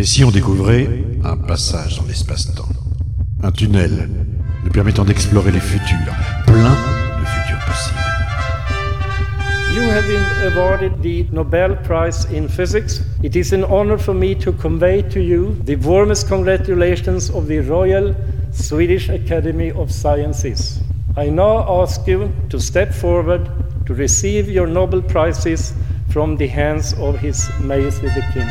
Et si on découvrait un passage dans l'espace-temps Un tunnel nous permettant d'explorer les futurs, plein de futurs possibles. You have been awarded the Nobel Prize in Physics. It is an honor for me to convey to you the warmest congratulations of the Royal Swedish Academy of Sciences. I now ask you to step forward to receive your Nobel Prizes from the hands of His Majesty the King.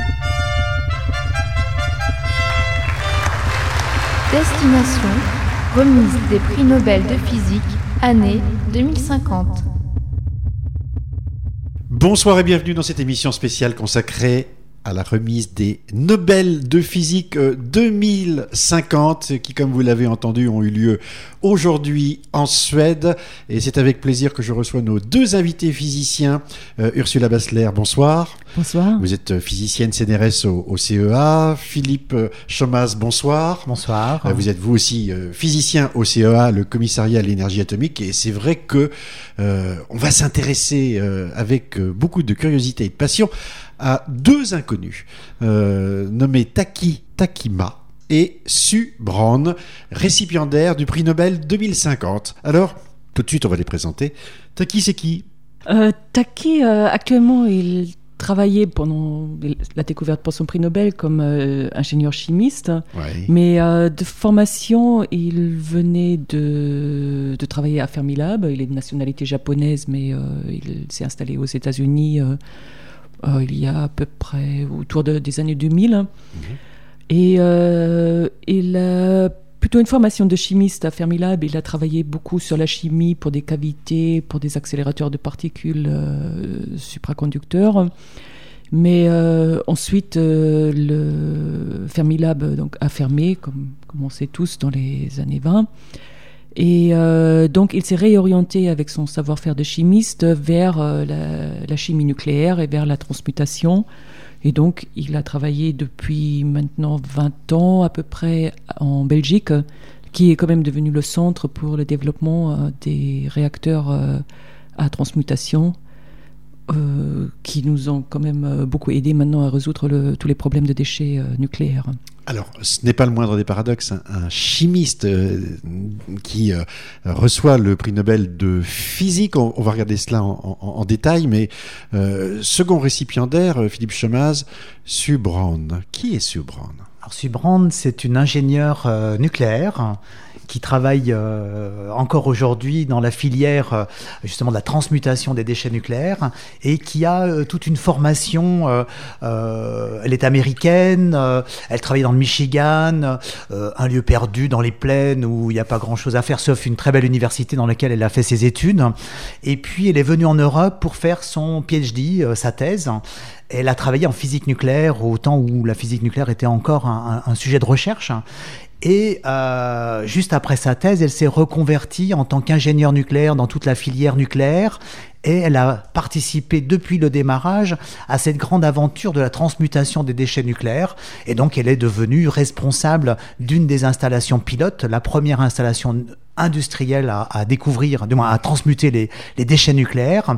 Destination remise des prix Nobel de physique année 2050. Bonsoir et bienvenue dans cette émission spéciale consacrée à la remise des Nobel de physique 2050 qui, comme vous l'avez entendu, ont eu lieu aujourd'hui en Suède. Et c'est avec plaisir que je reçois nos deux invités physiciens. Euh, Ursula Bassler, bonsoir. Bonsoir. Vous êtes physicienne CNRS au, au CEA. Philippe Chomas, bonsoir. Bonsoir. Euh, vous êtes vous aussi euh, physicien au CEA, le commissariat à l'énergie atomique. Et c'est vrai que euh, on va s'intéresser euh, avec euh, beaucoup de curiosité et de passion à deux inconnus euh, nommés Taki Takima et Su Braun, récipiendaires du prix Nobel 2050. Alors, tout de suite, on va les présenter. Taki, c'est qui? Euh, Taki, euh, actuellement, il travaillait pendant la découverte pour son prix Nobel comme euh, ingénieur chimiste, Ouais. mais de formation, il venait de, de travailler à Fermilab. Il est de nationalité japonaise, mais il s'est installé aux États-Unis euh, il y a à peu près autour de- des années 2000. Et euh, il a plutôt une formation de chimiste à Fermilab. Il a travaillé beaucoup sur la chimie pour des cavités, pour des accélérateurs de particules euh, supraconducteurs. Mais euh, ensuite, euh, le Fermilab donc, a fermé, comme, comme on sait tous, dans les années 20. Et euh, donc, il s'est réorienté avec son savoir-faire de chimiste vers euh, la, chimie nucléaire et vers la transmutation. Et donc, il a travaillé depuis maintenant 20 ans à peu près en Belgique, qui est quand même devenu le centre pour le développement euh, des réacteurs à transmutation, qui nous ont quand même beaucoup aidé maintenant à résoudre tous les problèmes de déchets nucléaires. Alors, ce n'est pas le moindre des paradoxes. Un, un chimiste euh, qui euh, reçoit le prix Nobel de physique, on, va regarder cela en, détail, mais euh, second récipiendaire, Philippe Chemaz, Sue Brown. Qui est Sue Brown Alors, Sue Brand, c'est une ingénieure euh, nucléaire qui travaille euh, encore aujourd'hui dans la filière euh, justement de la transmutation des déchets nucléaires et qui a toute une formation. elle est américaine, elle travaille dans le Michigan, un lieu perdu dans les plaines où il n'y a pas grand-chose à faire sauf une très belle université dans laquelle elle a fait ses études. Et puis elle est venue en Europe pour faire son PhD, sa thèse. Elle a travaillé en physique nucléaire au temps où la physique nucléaire était encore un, un- sujet de recherche. Et euh, juste après sa thèse, elle s'est reconvertie en tant qu'ingénieure nucléaire dans toute la filière nucléaire. Et elle a participé depuis le démarrage à cette grande aventure de la transmutation des déchets nucléaires. Et donc, elle est devenue responsable d'une des installations pilotes, la première installation industrielle à, à découvrir, du moins à transmuter les, les déchets nucléaires.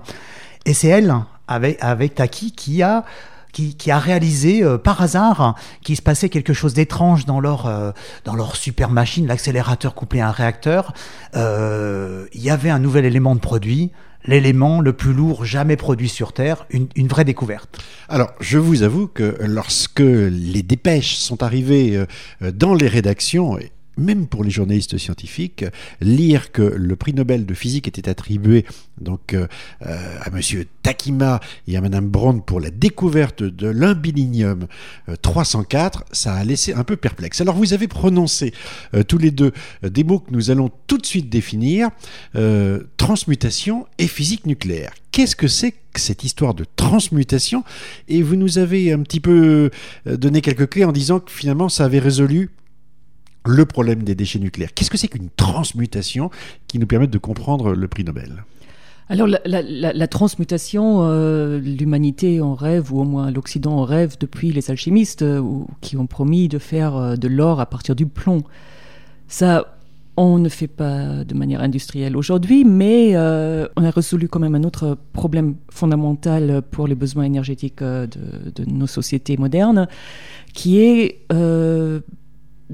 Et c'est elle, avec, avec Taki, qui a qui, a réalisé euh, par hasard qu'il se passait quelque chose d'étrange dans leur euh, dans leur super machine, l'accélérateur couplé à un réacteur. Euh, Il y avait un nouvel élément de produit, l'élément le plus lourd jamais produit sur Terre, une, vraie découverte. Alors, je vous avoue que lorsque les dépêches sont arrivées dans les rédactions, même pour les journalistes scientifiques, lire que le prix Nobel de physique était attribué donc euh, euh, à Monsieur Takima et à Madame Brown pour la découverte de l'imbillinium euh, 304, ça a laissé un peu perplexe. Alors, vous avez prononcé euh, tous les deux euh, des mots que nous allons tout de suite définir euh, transmutation et physique nucléaire. Qu'est-ce que c'est que cette histoire de transmutation? Et vous nous avez un petit peu euh, donné quelques clés en disant que finalement ça avait résolu le problème des déchets nucléaires. Qu'est-ce que c'est qu'une transmutation qui nous permette de comprendre le prix Nobel? Alors la, transmutation, euh, l'humanité en rêve, ou au moins l'Occident en rêve depuis les alchimistes, euh, qui ont promis de faire euh, de l'or à partir du plomb. Ça, On ne fait pas de manière industrielle aujourd'hui, mais on a résolu quand même un autre problème fondamental pour les besoins énergétiques de, nos sociétés modernes, qui est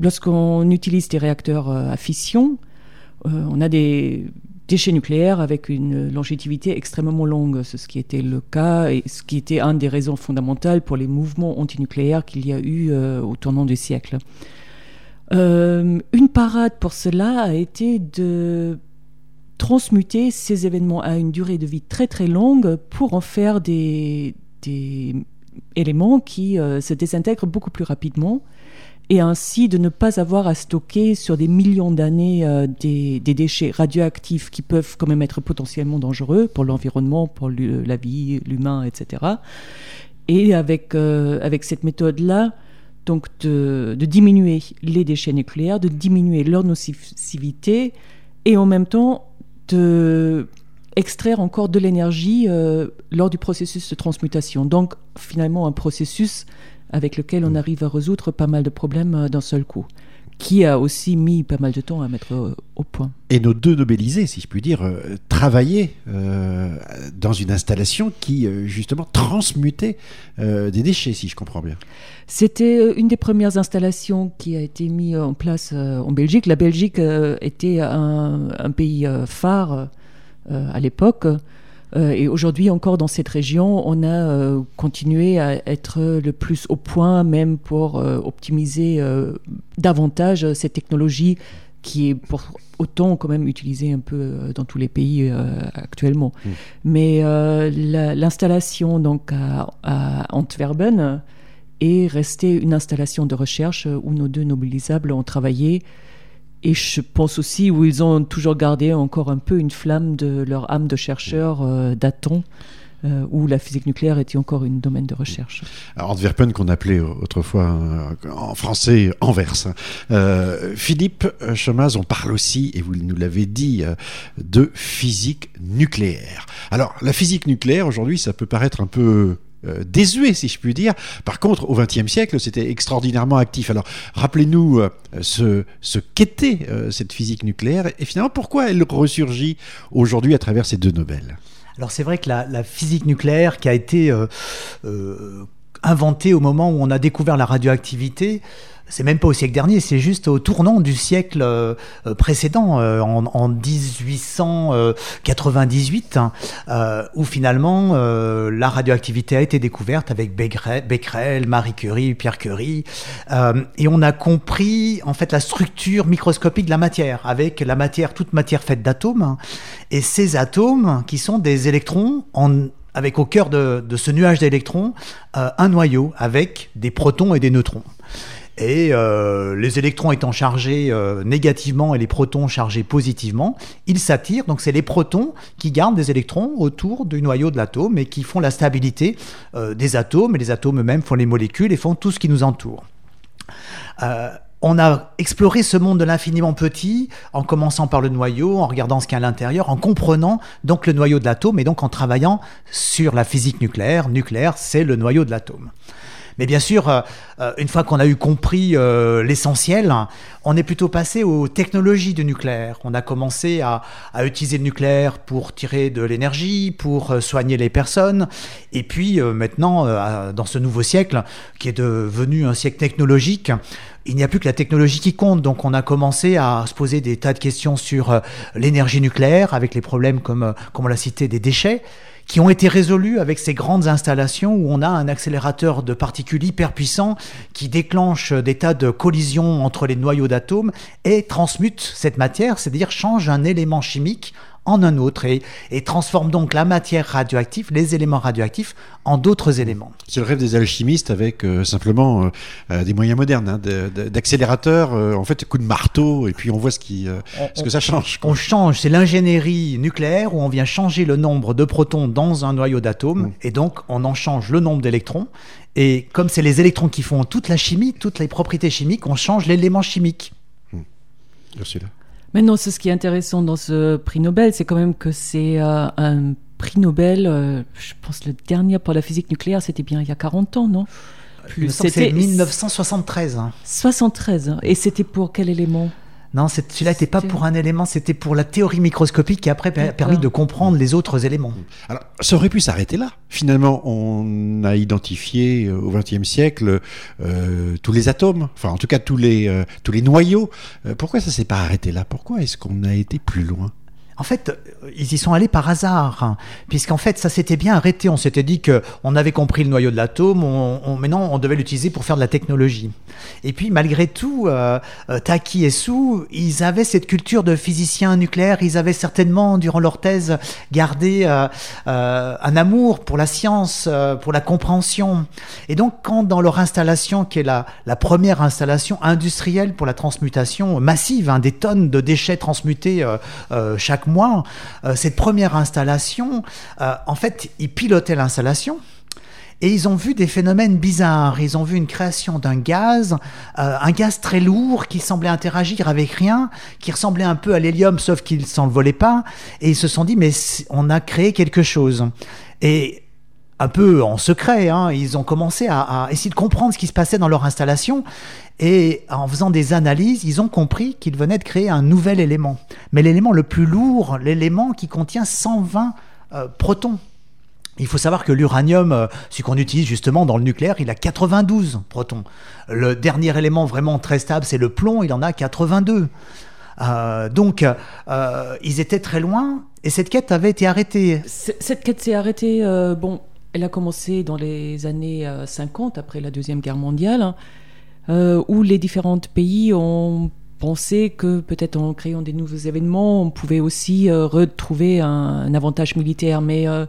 lorsqu'on utilise des réacteurs euh, à fission, euh, on a des déchets nucléaires avec une longévité extrêmement longue. Ce qui était le cas et ce qui était une des raisons fondamentales pour les mouvements antinucléaires qu'il y a eu euh, au tournant du siècle. Une parade pour cela a été de transmuter ces événements à une durée de vie très très longue pour en faire des, éléments qui se désintègrent beaucoup plus rapidement et ainsi de ne pas avoir à stocker sur des millions d'années euh, des, déchets radioactifs qui peuvent quand même être potentiellement dangereux pour l'environnement, pour la vie, l'humain, etc. Et avec, euh, avec cette méthode-là, donc de, diminuer les déchets nucléaires, de diminuer leur nocivité et en même temps de extraire encore de l'énergie euh, lors du processus de transmutation. Donc finalement un processus avec lequel on arrive à résoudre pas mal de problèmes euh, d'un seul coup qui a aussi mis pas mal de temps à mettre euh, au point. Et nos deux nobelisés, si je puis dire, euh, travaillaient euh, dans une installation qui, euh, justement, transmutait des déchets, si je comprends bien. C'était une des premières installations qui a été mise en place en Belgique. La Belgique était un, un pays phare à l'époque. Euh, et aujourd'hui encore dans cette région, on a euh, continué à être le plus au point, même pour euh, optimiser davantage cette technologie qui est pour autant quand même utilisée un peu dans tous les pays actuellement. Mmh. Mais l'installation donc à, à Antwerpen est restée une installation de recherche où nos deux mobilisables ont travaillé et je pense aussi où ils ont toujours gardé encore un peu une flamme de leur âme de chercheur euh, datant. Euh, où la physique nucléaire était encore une domaine de recherche. Alors, Antwerpen, qu'on appelait autrefois euh, en français Anvers. Euh, Philippe Chemaz, on parle aussi, et vous nous l'avez dit, de physique nucléaire. Alors, la physique nucléaire, aujourd'hui, ça peut paraître un peu euh, désuet, si je puis dire. Par contre, au XXe siècle, c'était extraordinairement actif. Alors, rappelez-nous euh, ce, qu'était euh, cette physique nucléaire et finalement pourquoi elle ressurgit aujourd'hui à travers ces deux Nobel? Alors, c'est vrai que la, physique nucléaire qui a été euh, inventée au moment où on a découvert la radioactivité, c'est même pas au siècle dernier, c'est juste au tournant du siècle euh, précédent, euh, en, en, 1898, hein, euh, où finalement euh, la radioactivité a été découverte avec Becquerel, Marie Curie, Pierre Curie, euh, et on a compris en fait la structure microscopique de la matière, avec la matière, toute matière faite d'atomes, hein, et ces atomes qui sont des électrons avec au cœur de, ce nuage d'électrons euh, un noyau avec des protons et des neutrons. Et euh, les électrons étant chargés euh, négativement et les protons chargés positivement, ils s'attirent. Donc c'est les protons qui gardent des électrons autour du noyau de l'atome et qui font la stabilité euh, des atomes. Et les atomes eux-mêmes font les molécules et font tout ce qui nous entoure. On a exploré ce monde de l'infiniment petit en commençant par le noyau, en regardant ce qu'il y a à l'intérieur, en comprenant donc le noyau de l'atome et donc en travaillant sur la physique nucléaire. Nucléaire, c'est le noyau de l'atome. Mais bien sûr, euh, une fois qu'on a eu compris euh, l'essentiel, on est plutôt passé aux technologies du nucléaire. On a commencé à, à utiliser le nucléaire pour tirer de l'énergie, pour euh, soigner les personnes. Et puis euh, maintenant, euh, dans ce nouveau siècle, qui est devenu un siècle technologique, il n'y a plus que la technologie qui compte. Donc on a commencé à se poser des tas de questions sur euh, l'énergie nucléaire, avec les problèmes comme, euh, comme on l'a cité, des déchets qui ont été résolus avec ces grandes installations où on a un accélérateur de particules hyper puissant qui déclenche des tas de collisions entre les noyaux d'atomes et transmute cette matière, c'est-à-dire change un élément chimique en un autre et, et, transforme donc la matière radioactive, les éléments radioactifs, en d'autres éléments. C'est le rêve des alchimistes avec euh, simplement euh, des moyens modernes, hein, d'accélérateurs, euh, en fait, coup de marteau, et puis on voit ce, qui, on, ce que ça change. Quoi. On change, c'est l'ingénierie nucléaire où on vient changer le nombre de protons dans un noyau d'atomes, mmh. et donc on en change le nombre d'électrons. Et comme c'est les électrons qui font toute la chimie, toutes les propriétés chimiques, on change l'élément chimique. Mmh. Là. C'est ce qui est intéressant dans ce prix Nobel, c'est quand même que c'est euh, un prix Nobel, euh, je pense le dernier pour la physique nucléaire, c'était bien il y a 40 ans, non? C'était 1973. Hein. 73, et c'était pour quel élément? Non, celui-là n'était pas pour un élément, c'était pour la théorie microscopique qui après a permis de comprendre les autres éléments. Alors, ça aurait pu s'arrêter là. Finalement, on a identifié euh, au XXe siècle euh, tous les atomes, enfin en tout cas tous les, euh, tous les noyaux. pourquoi ça s'est pas arrêté là? Pourquoi est-ce qu'on a été plus loin? En fait, ils y sont allés par hasard, hein, puisqu'en fait, ça s'était bien arrêté. On s'était dit que on avait compris le noyau de l'atome, on, maintenant on devait l'utiliser pour faire de la technologie. Et puis, malgré tout, euh, euh, Taki et Sou, ils avaient cette culture de physiciens nucléaires. Ils avaient certainement, durant leur thèse, gardé euh, un amour pour la science, pour la compréhension. Et donc, quand dans leur installation, qui est la, la première installation industrielle pour la transmutation massive, hein, des tonnes de déchets transmutés chaque mois, euh, cette première installation, euh, en fait, ils pilotaient l'installation. Et ils ont vu des phénomènes bizarres. Ils ont vu une création d'un gaz, euh, un gaz très lourd qui semblait interagir avec rien, qui ressemblait un peu à l'hélium, sauf qu'il s'envolait pas. Et ils se sont dit, mais on a créé quelque chose. Et un peu en secret, hein, ils ont commencé à, essayer de comprendre ce qui se passait dans leur installation. Et en faisant des analyses, ils ont compris qu'ils venaient de créer un nouvel élément. Mais l'élément le plus lourd, l'élément qui contient 120 euh, protons. Il faut savoir que l'uranium, euh, ce qu'on utilise justement dans le nucléaire, il a 92 protons. Le dernier élément vraiment très stable, c'est le plomb, il en a 82. Euh, donc, ils étaient très loin et cette quête avait été arrêtée. Cette quête s'est arrêtée, bon, elle a commencé dans les années 50, après la Deuxième Guerre mondiale. Hein. Euh, où les différents pays ont pensé que peut-être en créant des nouveaux événements, on pouvait aussi euh, retrouver un, avantage militaire. Mais euh,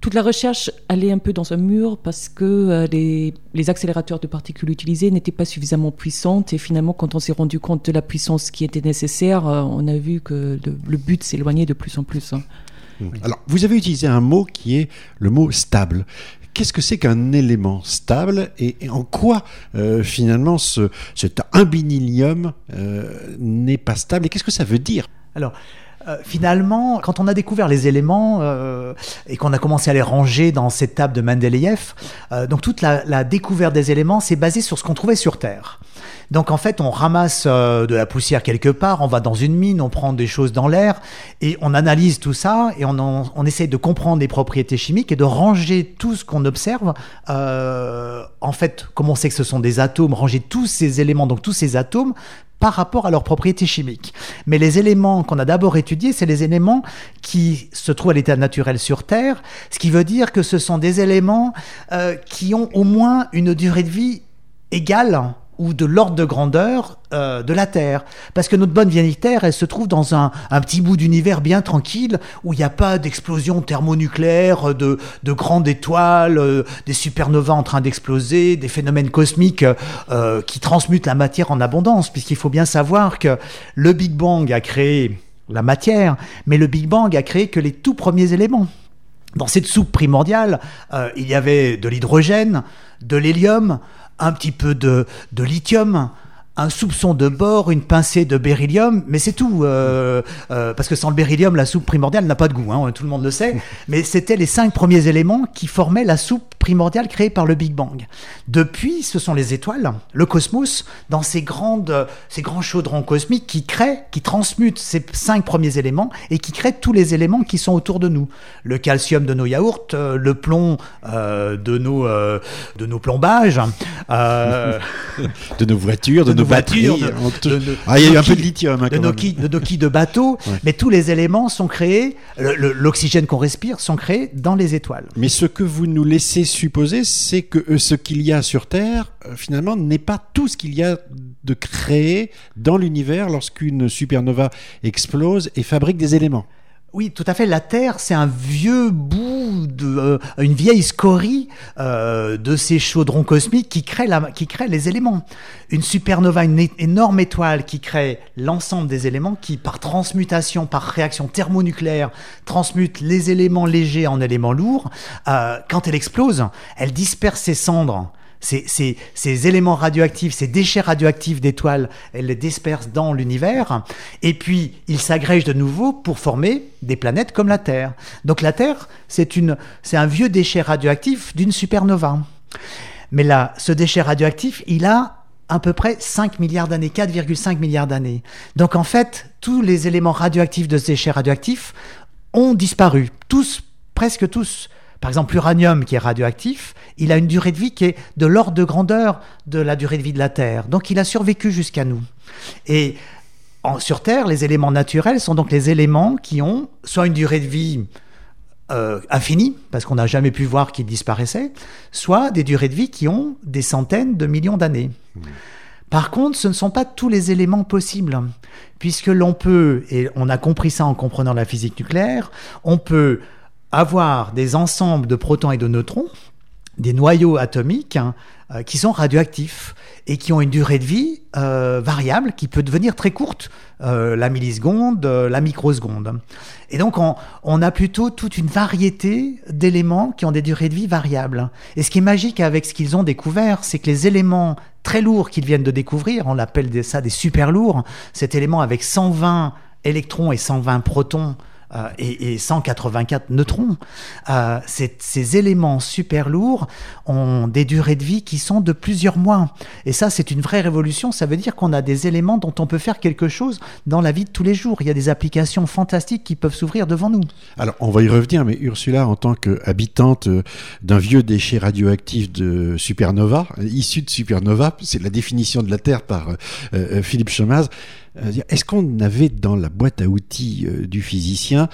toute la recherche allait un peu dans un mur parce que les, les, accélérateurs de particules utilisés n'étaient pas suffisamment puissants. Et finalement, quand on s'est rendu compte de la puissance qui était nécessaire, on a vu que le, but s'éloignait de plus en plus. Hein. Alors, vous avez utilisé un mot qui est le mot stable. Qu'est-ce que c'est qu'un élément stable et, en quoi euh, finalement ce, cet imbinilium euh, n'est pas stable et qu'est-ce que ça veut dire? Euh, finalement, quand on a découvert les éléments et qu'on a commencé à les ranger dans cette table de Mendeleïev, donc toute la, découverte des éléments s'est basée sur ce qu'on trouvait sur Terre. Donc en fait, on ramasse euh, de la poussière quelque part, on va dans une mine, on prend des choses dans l'air et on analyse tout ça et on, on essaie de comprendre les propriétés chimiques et de ranger tout ce qu'on observe. Euh, en fait, comme on sait que ce sont des atomes, ranger tous ces éléments, donc tous ces atomes par rapport à leurs propriétés chimiques. Mais les éléments qu'on a d'abord étudiés, c'est les éléments qui se trouvent à l'état naturel sur Terre, ce qui veut dire que ce sont des éléments euh, qui ont au moins une durée de vie égale ou de l'ordre de grandeur euh, de la Terre. Parce que notre bonne vieille Terre, elle se trouve dans un, petit bout d'univers bien tranquille, où il n'y a pas d'explosion thermonucléaire, de, de grandes étoiles, euh, des supernovas en train d'exploser, des phénomènes cosmiques euh, qui transmutent la matière en abondance, puisqu'il faut bien savoir que le Big Bang a créé la matière, mais le Big Bang a créé que les tout premiers éléments. Dans cette soupe primordiale, il y avait de l'hydrogène, de l'hélium, un petit peu de, de lithium, un soupçon de bore, une pincée de beryllium, mais c'est tout. Euh, euh, parce que sans le beryllium, la soupe primordiale n'a pas de goût, hein, tout le monde le sait. Mais c'était les cinq premiers éléments qui formaient la soupe primordiale créée par le Big Bang. Depuis, ce sont les étoiles, le cosmos, dans ces, grandes, ces grands chaudrons cosmiques qui créent, qui transmutent ces cinq premiers éléments et qui créent tous les éléments qui sont autour de nous. Le calcium de nos yaourts, euh, le plomb de, nos, de nos plombages. de nos voitures, de, nos voitures. ah, il y a eu un peu de lithium. Hein, de, nos quilles, de, bateaux. Mais tous les éléments sont créés, l'oxygène qu'on respire, sont créés dans les étoiles. Mais ce que vous nous laissez supposer, c'est que euh, ce qu'il y a sur Terre, euh, finalement, n'est pas tout ce qu'il y a de créé dans l'univers lorsqu'une supernova explose et fabrique des éléments. Oui, tout à fait. La Terre, c'est un vieux bout, euh, une vieille scorie euh, de ces chaudrons cosmiques qui créent, la, qui créent les éléments. Une supernova, une énorme étoile qui crée l'ensemble des éléments qui, par transmutation, par réaction thermonucléaire, transmute les éléments légers en éléments lourds. Euh, quand elle explose, elle disperse ses cendres ces, éléments radioactifs, ces déchets radioactifs d'étoiles, elles les dispersent dans l'univers, et puis ils s'agrègent de nouveau pour former des planètes comme la Terre. Donc la Terre, c'est un vieux déchet radioactif d'une supernova. Mais là, ce déchet radioactif, il a à peu près 5 milliards d'années, 4,5 milliards d'années. Donc en fait, tous les éléments radioactifs de ce déchet radioactif ont disparu, tous, presque tous. Par exemple, l'uranium qui est radioactif, il a une durée de vie qui est de l'ordre de grandeur de la durée de vie de la Terre. Donc il a survécu jusqu'à nous. Et sur Terre, les éléments naturels sont donc les éléments qui ont soit une durée de vie euh, infinie, parce qu'on n'a jamais pu voir qu'ils disparaissaient, soit des durées de vie qui ont des centaines de millions d'années. Mmh. Par contre, ce ne sont pas tous les éléments possibles, puisque l'on peut, et on a compris ça en comprenant la physique nucléaire, on peut avoir des ensembles de protons et de neutrons, des noyaux atomiques, hein, euh, qui sont radioactifs et qui ont une durée de vie euh, variable qui peut devenir très courte, euh, la milliseconde, la microseconde. Et donc on, a plutôt toute une variété d'éléments qui ont des durées de vie variables. Et ce qui est magique avec ce qu'ils ont découvert, c'est que les éléments très lourds qu'ils viennent de découvrir, on appelle ça des super lourds, cet élément avec 120 électrons et 120 protons, euh, et, 184 neutrons. Euh, ces éléments super lourds ont des durées de vie qui sont de plusieurs mois. Et ça, c'est une vraie révolution. Ça veut dire qu'on a des éléments dont on peut faire quelque chose dans la vie de tous les jours. Il y a des applications fantastiques qui peuvent s'ouvrir devant nous. Alors, on va y revenir, mais Ursula, en tant qu'habitante euh, d'un vieux déchet radioactif de supernova, issu de supernova, c'est la définition de la Terre par Philippe Chomaz, euh, est-ce qu'on avait dans la boîte à outils euh, du physicien,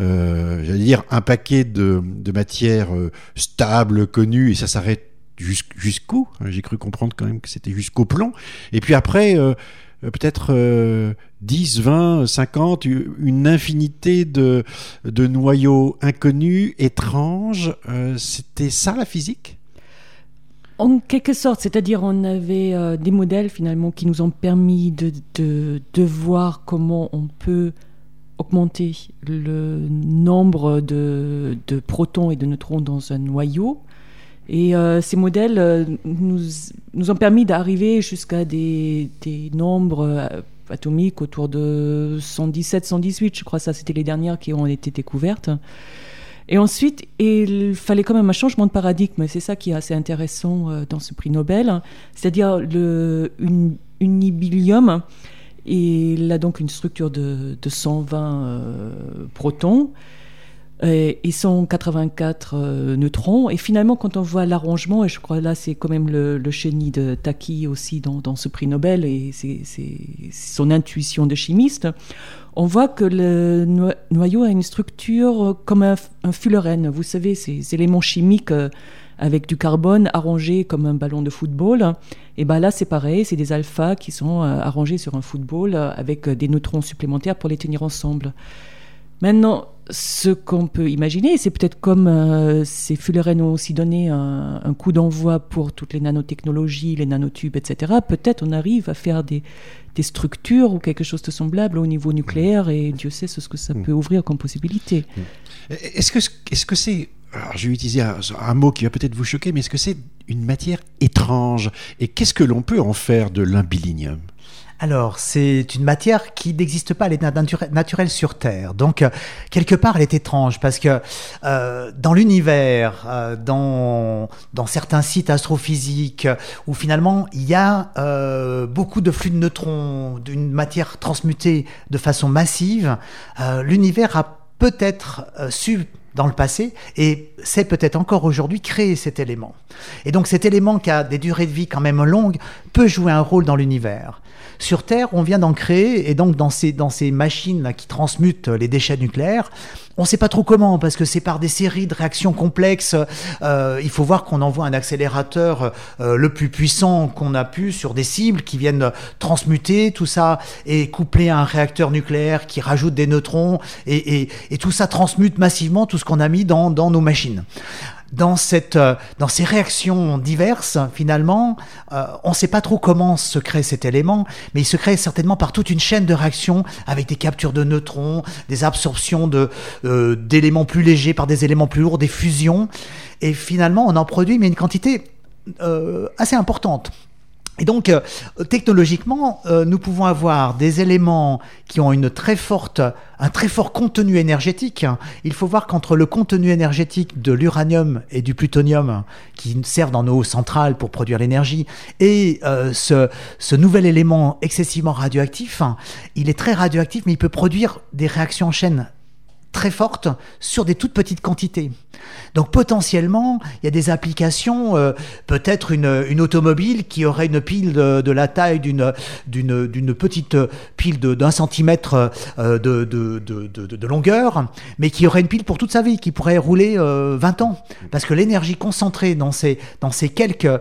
euh, j'allais dire, un paquet de, matières stables, connues, et ça s'arrête jusqu'où J'ai cru comprendre quand même que c'était jusqu'au plomb. Et puis après, peut-être 10, 20, 50, une infinité de noyaux inconnus, étranges. c'était ça la physique? En quelque sorte, c'est-à-dire on avait euh, des modèles finalement qui nous ont permis de, de, voir comment on peut augmenter le nombre de, de, protons et de neutrons dans un noyau. Et euh, ces modèles euh, nous, nous, ont permis d'arriver jusqu'à des, des, nombres atomiques autour de 117, 118, je crois ça c'était les dernières qui ont été découvertes. Et ensuite, il fallait quand même un changement de paradigme. C'est ça qui est assez intéressant euh, dans ce prix Nobel. C'est-à-dire le unibilium. Il a donc une structure de, 120 euh, protons et, 184 euh, neutrons. Et finalement, quand on voit l'arrangement, et je crois là, c'est quand même le, le génie de Taki aussi dans, ce prix Nobel et c'est son intuition de chimiste, on voit que le noyau a une structure comme un, fullerène. Vous savez, ces éléments chimiques euh, avec du carbone arrangés comme un ballon de football. Et ben là, c'est pareil, c'est des alphas qui sont euh, arrangés sur un football euh, avec des neutrons supplémentaires pour les tenir ensemble. Maintenant, ce qu'on peut imaginer, c'est peut-être comme ces fullerènes ont aussi donné un, un coup d'envoi pour toutes les nanotechnologies, les nanotubes, etc. Peut-être on arrive à faire des, des structures ou quelque chose de semblable au niveau nucléaire et Dieu sait ce que ça mm. peut ouvrir comme possibilité. Mm. Est-ce que est-ce que c'est alors je vais utiliser un, mot qui va peut-être vous choquer, mais est-ce que c'est une matière étrange? Et qu'est-ce que l'on peut en faire de l'imbilinium alors, c'est une matière qui n'existe pas, elle est naturelle sur Terre. Donc, euh, quelque part, elle est étrange parce que euh, dans l'univers, euh, dans, dans certains sites astrophysiques, où finalement il y a beaucoup de flux de neutrons, d'une matière transmutée de façon massive, l'univers a peut-être su dans le passé et c'est peut-être encore aujourd'hui créer cet élément. Et donc cet élément qui a des durées de vie quand même longues peut jouer un rôle dans l'univers. Sur Terre, on vient d'en créer, et donc dans ces, dans ces machines qui transmutent les déchets nucléaires, on ne sait pas trop comment, parce que c'est par des séries de réactions complexes. Euh, il faut voir qu'on envoie un accélérateur euh, le plus puissant qu'on a pu sur des cibles qui viennent transmuter tout ça et coupler à un réacteur nucléaire qui rajoute des neutrons, et, et, tout ça transmute massivement tout ce qu'on a mis dans, dans nos machines euh, dans ces réactions diverses, finalement, euh, on ne sait pas trop comment se crée cet élément, mais il se crée certainement par toute une chaîne de réactions avec des captures de neutrons, des absorptions euh, d'éléments plus légers par des éléments plus lourds, des fusions. Et finalement, on en produit, mais une quantité assez importante. Et donc, euh, technologiquement, euh, nous pouvons avoir des éléments qui ont un très fort contenu énergétique. Il faut voir qu'entre le contenu énergétique de l'uranium et du plutonium, qui servent dans nos centrales pour produire l'énergie, et euh, ce, ce nouvel élément excessivement radioactif, il est très radioactif, mais il peut produire des réactions en chaîne très forte sur des toutes petites quantités. Donc potentiellement, il y a des applications, euh, peut-être une, automobile qui aurait une pile de, la taille d'une, d'une, d'une petite pile d'un centimètre euh, de, de, de, longueur, mais qui aurait une pile pour toute sa vie, qui pourrait rouler 20 euh, ans. Parce que l'énergie concentrée dans ces, dans ces, quelques,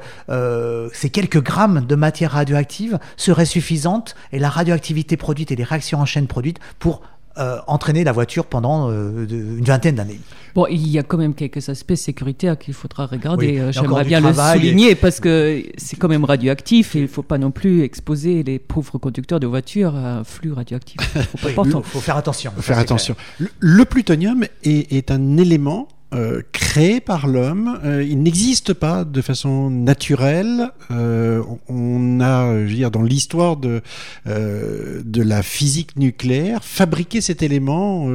ces quelques grammes de matière radioactive serait suffisante et la radioactivité produite et les réactions en chaîne produites pour euh, entraîner la voiture pendant euh, une vingtaine d'années. Bon, il y a quand même quelques aspects sécuritaires qu'il faudra regarder. Euh, j'aimerais bien le souligner parce que c'est quand même radioactif et il ne faut pas non plus exposer les pauvres conducteurs de voitures à un flux radioactif. Il faut, faut, faire attention. Faut faire attention. Le, plutonium est, est un élément euh, créé par l'homme. Euh, il n'existe pas de façon naturelle. Euh, on a, je veux dire, dans l'histoire de, de la physique nucléaire, fabriqué cet élément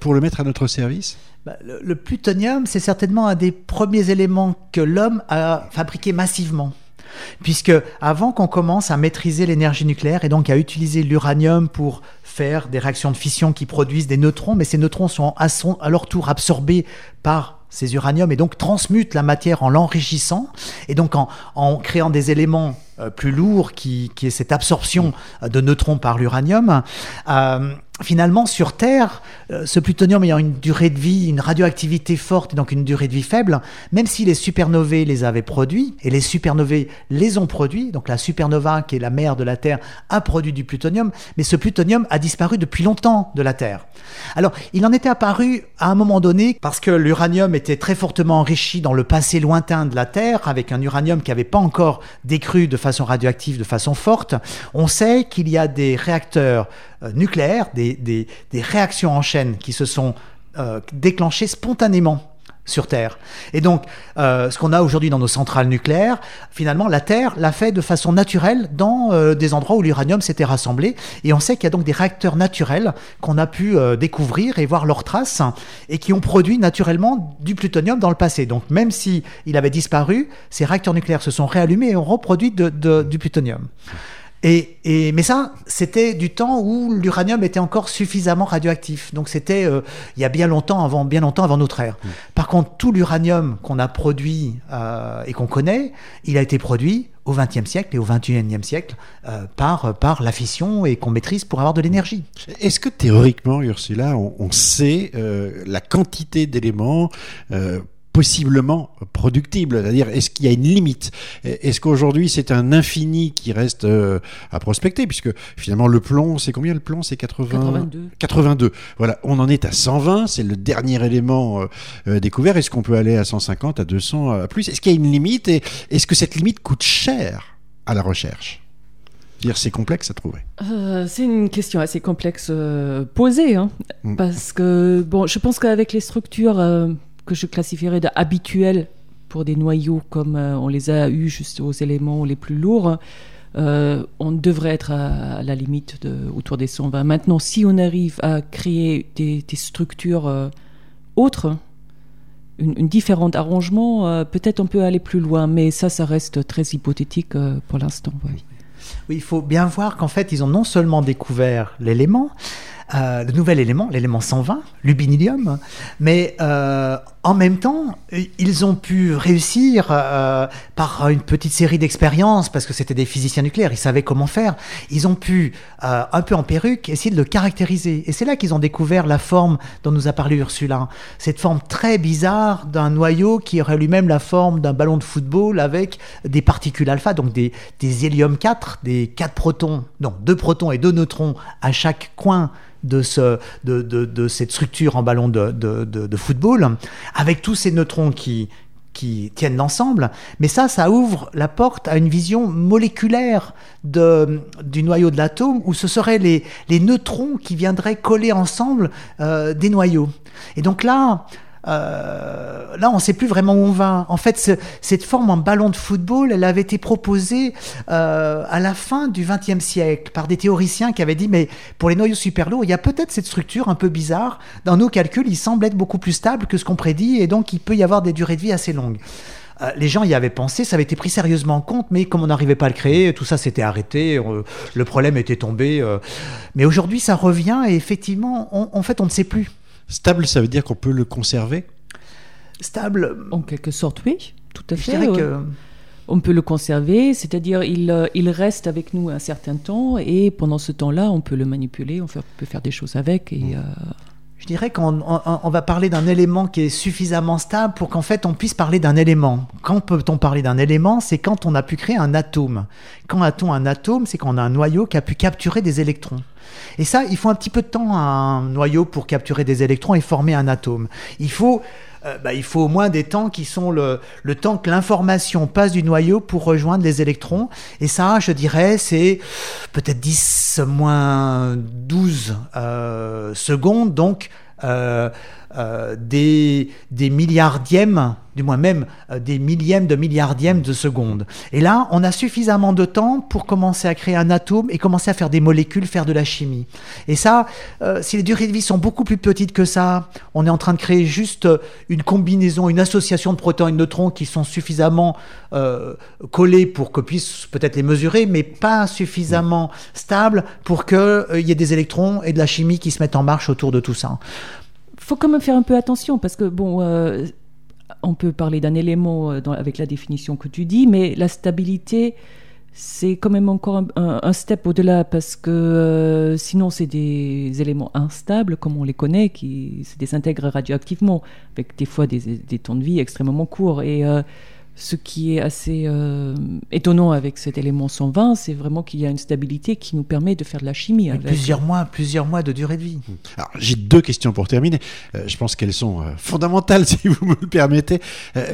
pour le mettre à notre service bah, le, plutonium, c'est certainement un des premiers éléments que l'homme a fabriqué massivement puisque avant qu'on commence à maîtriser l'énergie nucléaire et donc à utiliser l'uranium pour faire des réactions de fission qui produisent des neutrons, mais ces neutrons sont à, leur tour absorbés par ces uraniums et donc transmutent la matière en l'enrichissant et donc en, créant des éléments euh, plus lourds qui, est cette absorption de neutrons par l'uranium. Euh, finalement, sur Terre, euh, ce plutonium ayant une durée de vie, une radioactivité forte et donc une durée de vie faible, même si les supernovae les avaient produits, et les supernovae les ont produits, donc la supernova qui est la mère de la Terre a produit du plutonium, mais ce plutonium a disparu depuis longtemps de la Terre. Alors, il en était apparu à un moment donné parce que l'uranium était très fortement enrichi dans le passé lointain de la Terre, avec un uranium qui n'avait pas encore décru de façon radioactive, de façon forte. On sait qu'il y a des réacteurs nucléaires, des, des, réactions en chaîne qui se sont euh, déclenchées spontanément sur Terre. Et donc, euh, ce qu'on a aujourd'hui dans nos centrales nucléaires, finalement, la Terre l'a fait de façon naturelle dans des endroits où l'uranium s'était rassemblé. Et on sait qu'il y a donc des réacteurs naturels qu'on a pu découvrir et voir leurs traces et qui ont produit naturellement du plutonium dans le passé. Donc, même si il avait disparu, ces réacteurs nucléaires se sont réallumés et ont reproduit du plutonium. Et, mais ça, c'était du temps où l'uranium était encore suffisamment radioactif. Donc c'était euh, il y a bien longtemps avant, bien longtemps avant notre ère. Mm. Par contre, tout l'uranium qu'on a produit euh, et qu'on connaît, il a été produit au XXe siècle et au XXIe siècle euh, par, par la fission et qu'on maîtrise pour avoir de l'énergie. Est-ce que théoriquement, Ursula, on, on sait la quantité d'éléments possiblement productible C'est-à-dire, est-ce qu'il y a une limite? Est-ce qu'aujourd'hui, c'est un infini qui reste euh, à prospecter? Puisque finalement, le plomb, c'est combien? Le plomb C'est 80... 82. 82. Voilà, on en est à 120, c'est le dernier élément euh, euh, découvert. Est-ce qu'on peut aller à 150, à 200, à plus? Est-ce qu'il y a une limite? Et est-ce que cette limite coûte cher à la recherche? C'est complexe à trouver. C'est une question assez complexe posée, hein, mm. parce que bon, je pense qu'avec les structures que je classifierais d'habituels pour des noyaux comme euh, on les a eus juste aux éléments les plus lourds, euh, on devrait être à, la limite autour des 120. Maintenant, si on arrive à créer des, structures euh, autres, une, différente arrangement, peut-être on peut aller plus loin, mais ça, ça reste très hypothétique pour l'instant. Oui. il faut bien voir qu'en fait, ils ont non seulement découvert l'élément, le nouvel élément, l'élément 120, l'ubinilium, mais en même temps, ils ont pu réussir euh, par une petite série d'expériences, parce que c'était des physiciens nucléaires, ils savaient comment faire, ils ont pu, un peu en perruque, essayer de le caractériser. Et c'est là qu'ils ont découvert la forme dont nous a parlé Ursula, cette forme très bizarre d'un noyau qui aurait lui-même la forme d'un ballon de football avec des particules alpha, donc des, hélium 4, des 4 protons, non, 2 protons et 2 neutrons à chaque coin de, ce, de, de, cette structure en ballon de, football, avec tous ces neutrons qui, tiennent l'ensemble, mais ça, ça ouvre la porte à une vision moléculaire du noyau de l'atome, où ce seraient les, les neutrons qui viendraient coller ensemble euh, des noyaux. Et donc là, euh, là, on ne sait plus vraiment où on va. En fait, cette forme en ballon de football, elle avait été proposée euh, à la fin du XXe siècle par des théoriciens qui avaient dit, mais pour les noyaux super lourds, il y a peut-être cette structure un peu bizarre. Dans nos calculs, il semble être beaucoup plus stable que ce qu'on prédit, et donc il peut y avoir des durées de vie assez longues. Euh, les gens y avaient pensé, ça avait été pris sérieusement en compte, mais comme on n'arrivait pas à le créer, tout ça s'était arrêté, le problème était tombé. mais aujourd'hui, ça revient et effectivement, en fait, on ne sait plus. Stable, ça veut dire qu'on peut le conserver Stable En quelque sorte, oui, tout à fait. On peut le conserver, c'est-à-dire il, euh, il reste avec nous un certain temps et pendant ce temps-là, on peut le manipuler, on peut faire des choses avec. Et, mmh. euh, Je dirais qu'on on, va parler d'un élément qui est suffisamment stable pour qu'en fait on puisse parler d'un élément. Quand peut-on parler d'un élément C'est quand on a pu créer un atome. Quand a-t-on un atome C'est quand on a un noyau qui a pu capturer des électrons. Et ça, il faut un petit peu de temps à un noyau pour capturer des électrons et former un atome. Il faut, euh, bah, il faut au moins des temps qui sont le, le temps que l'information passe du noyau pour rejoindre les électrons. Et ça, je dirais, c'est peut-être 10 moins 12 euh, secondes. Donc, euh, euh, des, milliardièmes, du moins même euh, des millièmes de milliardièmes de seconde. Et là, on a suffisamment de temps pour commencer à créer un atome et commencer à faire des molécules, faire de la chimie. Et ça, euh, si les durées de vie sont beaucoup plus petites que ça, on est en train de créer juste une combinaison, une association de protons et de neutrons qui sont suffisamment collés pour qu'on puisse peut-être les mesurer, mais pas suffisamment stables pour qu'il y ait des électrons et de la chimie qui se mettent en marche autour de tout ça faut quand même faire un peu attention parce que bon, euh, on peut parler d'un élément euh, avec la définition que tu dis, mais la stabilité, c'est quand même encore un, step au-delà parce que euh, sinon c'est des éléments instables comme on les connaît qui se désintègrent radioactivement avec des fois des, des temps de vie extrêmement courts. Et ce qui est assez euh, étonnant avec cet élément 120, c'est vraiment qu'il y a une stabilité qui nous permet de faire de la chimie. Avec. Plusieurs mois, plusieurs mois de durée de vie. Hmm. Alors j'ai deux questions pour terminer. Euh, je pense qu'elles sont euh, fondamentales si vous me le permettez.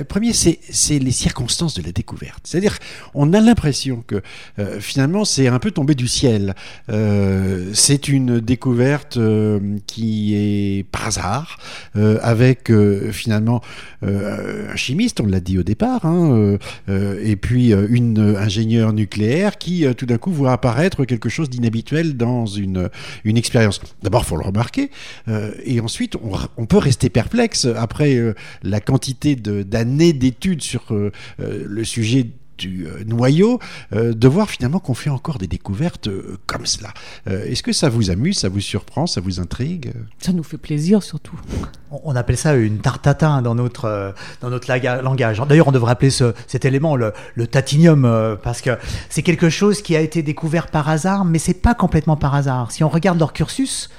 premier, c'est les circonstances de la découverte. C'est-à-dire, on a l'impression que finalement c'est un peu tombé du ciel. c'est une découverte qui est par hasard, avec finalement un chimiste, on l'a dit au départ. Hein, Euh, euh, et puis euh, une ingénieure nucléaire qui tout d'un coup voit apparaître quelque chose d'inhabituel dans une, une expérience. D'abord, faut le remarquer, et ensuite, on, peut rester perplexe après la quantité d'années d'études sur le sujet du euh, noyau, euh, de voir finalement qu'on fait encore des découvertes euh, comme cela. Est-ce que ça vous amuse, ça vous surprend, ça vous intrigue? Ça nous fait plaisir surtout. On appelle ça une tartatin dans notre, dans notre langage. D'ailleurs, on devrait appeler ce, cet élément le, le tatinium, parce que c'est quelque chose qui a été découvert par hasard, mais c'est pas complètement par hasard. Si on regarde leur cursus,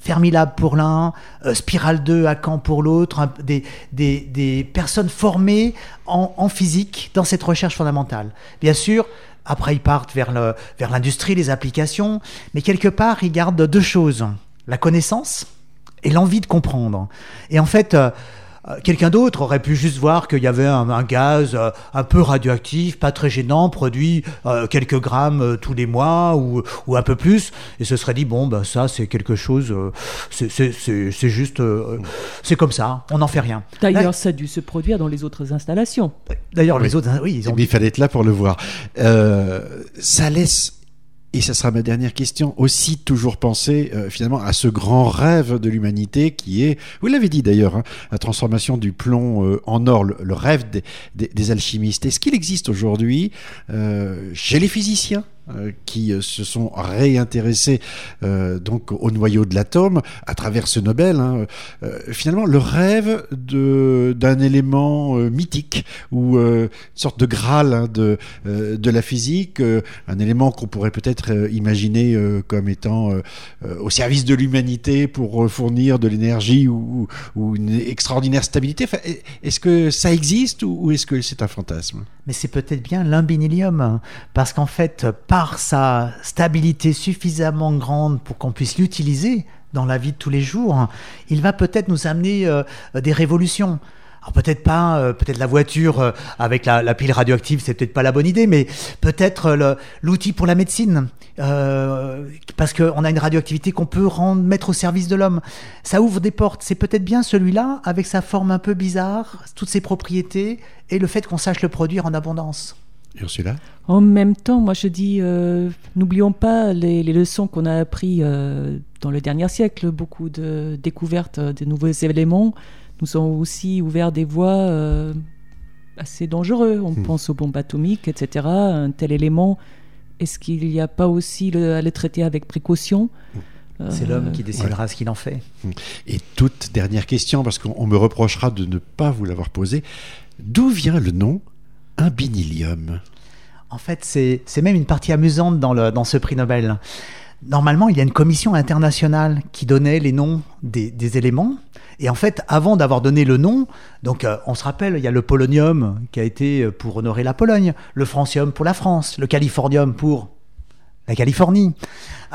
Fermilab pour l'un, euh, Spiral 2 à Caen pour l'autre, des, des, personnes formées en, physique dans cette recherche fondamentale. Bien sûr, après ils partent vers l'industrie, vers les applications, mais quelque part ils gardent deux choses, la connaissance et l'envie de comprendre. Et en fait, euh, quelqu'un d'autre aurait pu juste voir qu'il y avait un, gaz euh, un peu radioactif, pas très gênant, produit euh, quelques grammes tous les mois ou, ou, un peu plus, et se serait dit bon ben ça c'est quelque chose, c'est juste, c'est comme ça, on n'en fait rien. D'ailleurs ça a dû se produire dans les autres installations. D'ailleurs les autres, oui, ils ont. Il fallait être là pour le voir. ça laisse et ça sera ma dernière question, aussi toujours penser euh, finalement à ce grand rêve de l'humanité qui est, vous l'avez dit d'ailleurs, hein, la transformation du plomb euh, en or, le, rêve des, alchimistes. Est-ce qu'il existe aujourd'hui euh, chez les physiciens? Qui euh, se sont réintéressés euh, donc au noyau de l'atome à travers ce Nobel. Hein, finalement, le rêve d'un élément mythique ou une sorte de graal hein, de, de la physique, un élément qu'on pourrait peut-être imaginer comme étant au service de l'humanité pour fournir de l'énergie ou, une extraordinaire stabilité. est-ce que ça existe ou, est-ce que c'est un fantasme? Mais c'est peut-être bien l'imbinilium, parce qu'en fait, par sa stabilité suffisamment grande pour qu'on puisse l'utiliser dans la vie de tous les jours, il va peut-être nous amener euh, des révolutions. peut-être pas, euh, peut-être la voiture euh, avec la, pile radioactive, c'est peut-être pas la bonne idée, mais peut-être l'outil pour la médecine, parce qu'on a une radioactivité qu'on peut rendre, mettre au service de l'homme. Ça ouvre des portes. C'est peut-être bien celui-là, avec sa forme un peu bizarre, toutes ses propriétés, et le fait qu'on sache le produire en abondance. Ursula En même temps, moi je dis, n'oublions pas les, les leçons qu'on a apprises dans le dernier siècle, beaucoup de découvertes de nouveaux éléments nous avons aussi ouvert des voies euh, assez dangereux. On hmm. pense aux bombes atomiques, etc. Un tel élément, est-ce qu'il n'y a pas aussi à le traiter avec précaution? Hmm. C'est l'homme qui décidera ce qu'il en fait. Hmm. Et toute dernière question, parce qu'on me reprochera de ne pas vous l'avoir posé. D'où vient le nom imbinilium En fait, c'est même une partie amusante dans, le, dans ce prix Nobel. Normalement, il y a une commission internationale qui donnait les noms des, des éléments et en fait, avant d'avoir donné le nom, donc euh, on se rappelle, il y a le polonium qui a été euh, pour honorer la Pologne, le francium pour la France, le californium pour la Californie.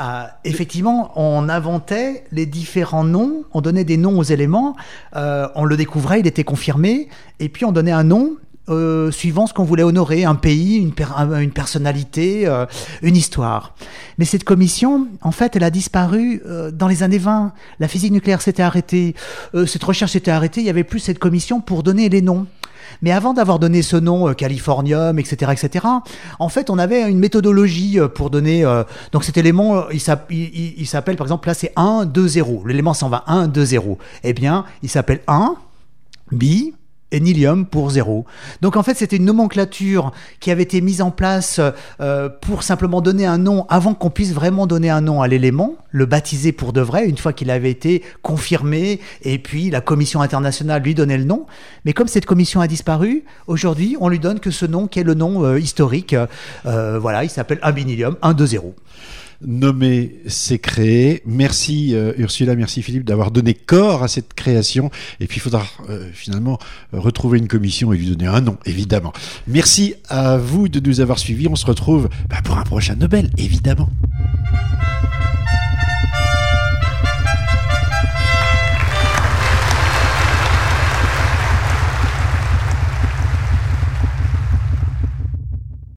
Euh, effectivement, on inventait les différents noms, on donnait des noms aux éléments, on le découvrait, il était confirmé, et puis on donnait un nom euh, suivant ce qu'on voulait honorer, un pays, une, une personnalité, euh, une histoire. Mais cette commission, en fait, elle a disparu euh, dans les années 20. La physique nucléaire s'était arrêtée, cette recherche s'était arrêtée, il n'y avait plus cette commission pour donner les noms. Mais avant d'avoir donné ce nom, Californium, etc., etc., en fait, on avait une méthodologie pour donner. donc cet élément, il s'appelle, par exemple, là, c'est 1, 2, 0. L'élément s'en va 1, 2, 0. Eh bien, il s'appelle 1, bi, et pour zéro. Donc en fait, c'était une nomenclature qui avait été mise en place euh, pour simplement donner un nom avant qu'on puisse vraiment donner un nom à l'élément, le baptiser pour de vrai, une fois qu'il avait été confirmé, et puis la commission internationale lui donnait le nom. Mais comme cette commission a disparu, aujourd'hui, on lui donne que ce nom qui est le nom euh, historique. Euh, voilà, il s'appelle Abinilium 120 nommé, c'est créé. Merci euh, Ursula, merci Philippe d'avoir donné corps à cette création. Et puis il faudra euh, finalement retrouver une commission et lui donner un nom, évidemment. Merci à vous de nous avoir suivis. On se retrouve bah, pour un prochain Nobel, évidemment.